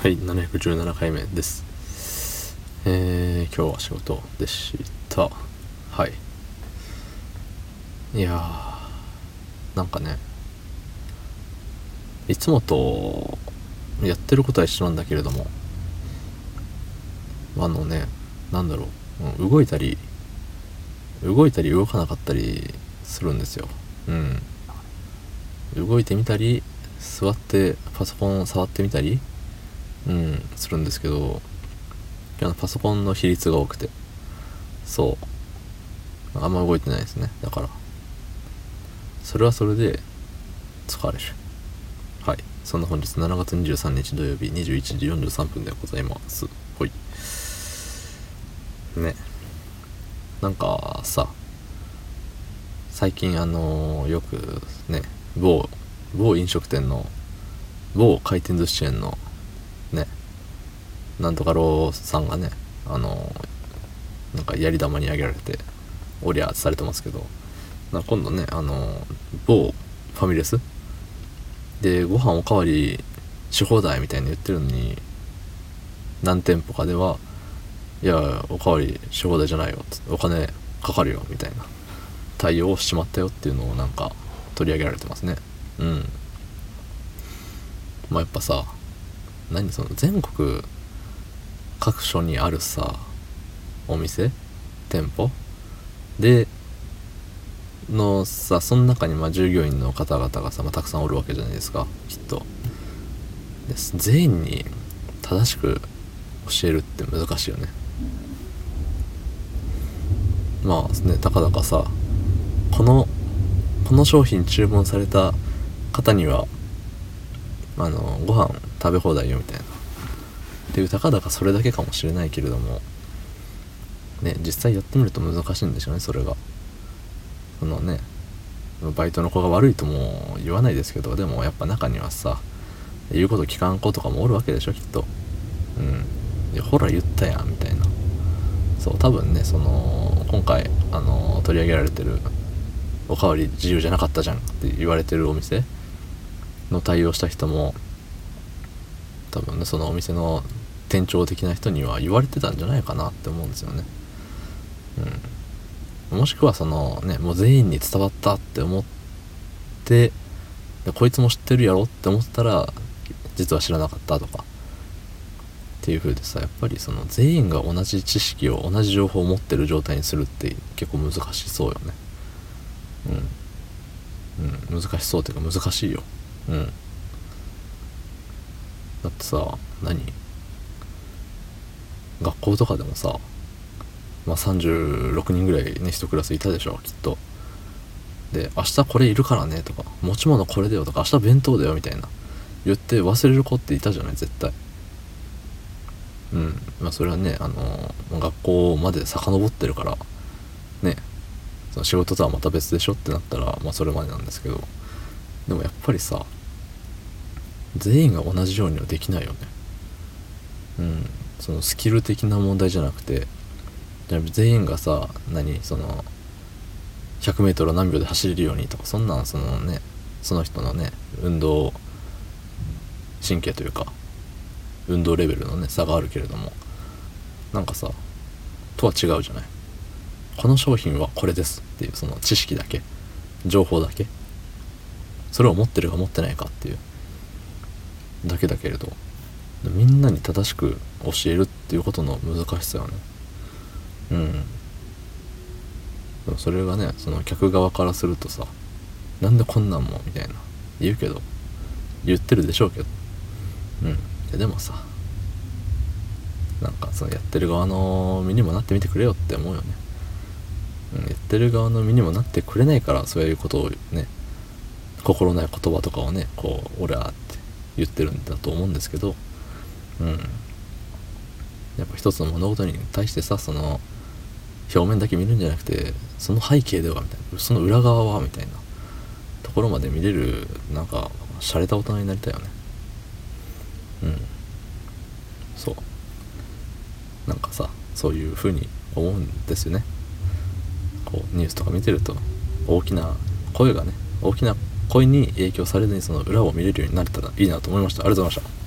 はい、717回目です。えー、今日は仕事でした。はい。いやー、なんかね、いつもとやってることは一緒なんだけれども、あのね、なんだろう、うん動いたり、動いたり動かなかったりするんですよ。うん。動いてみたり、座ってパソコンを触ってみたり、うん、するんですけど、パソコンの比率が多くて、そう。あんま動いてないですね。だから。それはそれで、疲れる。はい。そんな本日7月23日土曜日21時43分でございます。ほい。ね。なんかさ、最近あのよくね、某、某飲食店の、某回転寿司チェーンのなんとかローさんがねあのなんかやり玉に挙げられておりゃーされてますけどな今度ねあの某ファミレスでご飯おかわりし放題みたいに言ってるのに何店舗かではいやおかわりし放題じゃないよお金かかるよみたいな対応をしまったよっていうのをなんか取り上げられてますね。うん。まあやっぱさ何その全国各所にあるさお店？店舗？でのさその中にまあ従業員の方々がさ、まあ、たくさんおるわけじゃないですかきっと。で全員に正しく教えるって難しいよね。まあねたかだかさこのこの商品注文された方にはあのご飯食べ放題よみたいな。っていうたかだかそれだけかもしれないけれどもね実際やってみると難しいんでしょうねそれが。そのねバイトの子が悪いとも言わないですけどでもやっぱ中にはさ言うこと聞かん子とかもおるわけでしょきっと。うん。いやほら言ったやんみたいな。そう多分ねその今回あの取り上げられてるおかわり自由じゃなかったじゃんって言われてるお店の対応した人も多分ねそのお店の店長的な人には言われてたんじゃないかなって思うんですよね。うん。もしくはそのねもう全員に伝わったって思ってでこいつも知ってるやろって思ったら実は知らなかったとか。っていう風でさやっぱりその全員が同じ知識を同じ情報を持ってる状態にするって結構難しそうよね。うん、うん、難しそうっていうか難しいよ。うん。だってさ何？学校とかでもさまあ36人ぐらいね一クラスいたでしょきっと。で明日これいるからねとか持ち物これだよとか明日弁当だよみたいな言って忘れる子っていたじゃない絶対。うんまあそれはねあの学校まで遡ってるからねその仕事とはまた別でしょってなったらまあそれまでなんですけどでもやっぱりさ全員が同じようにはできないよね。うん。そのスキル的な問題じゃなくてじゃ全員がさ何その 100m 何秒で走れるようにとかそんなんそのねその人のね運動神経というか運動レベルのね差があるけれどもなんかさとは違うじゃない。この商品はこれですっていうその知識だけ情報だけそれを持ってるか持ってないかっていうだけだけれどみんなに正しく教えるっていうことの難しさよね。うん。でもそれがねその客側からするとさなんでこんなんもみたいな言うけど言ってるでしょうけど。うん。いやでもさなんかそのやってる側の身にもなってみてくれよって思うよね。うん、やってる側の身にもなってくれないからそういうことをね心ない言葉とかをねこう「オラ」って言ってるんだと思うんですけど。うん。やっぱ一つの物事に対してさその表面だけ見るんじゃなくてその背景ではみたいなその裏側はみたいなところまで見れるなんか洒落た大人になりたいよね。うん。そう。なんかさそういう風に思うんですよね。こうニュースとか見てると大きな声がね大きな声に影響されずにその裏を見れるようになれたらいいなと思いました。ありがとうございました。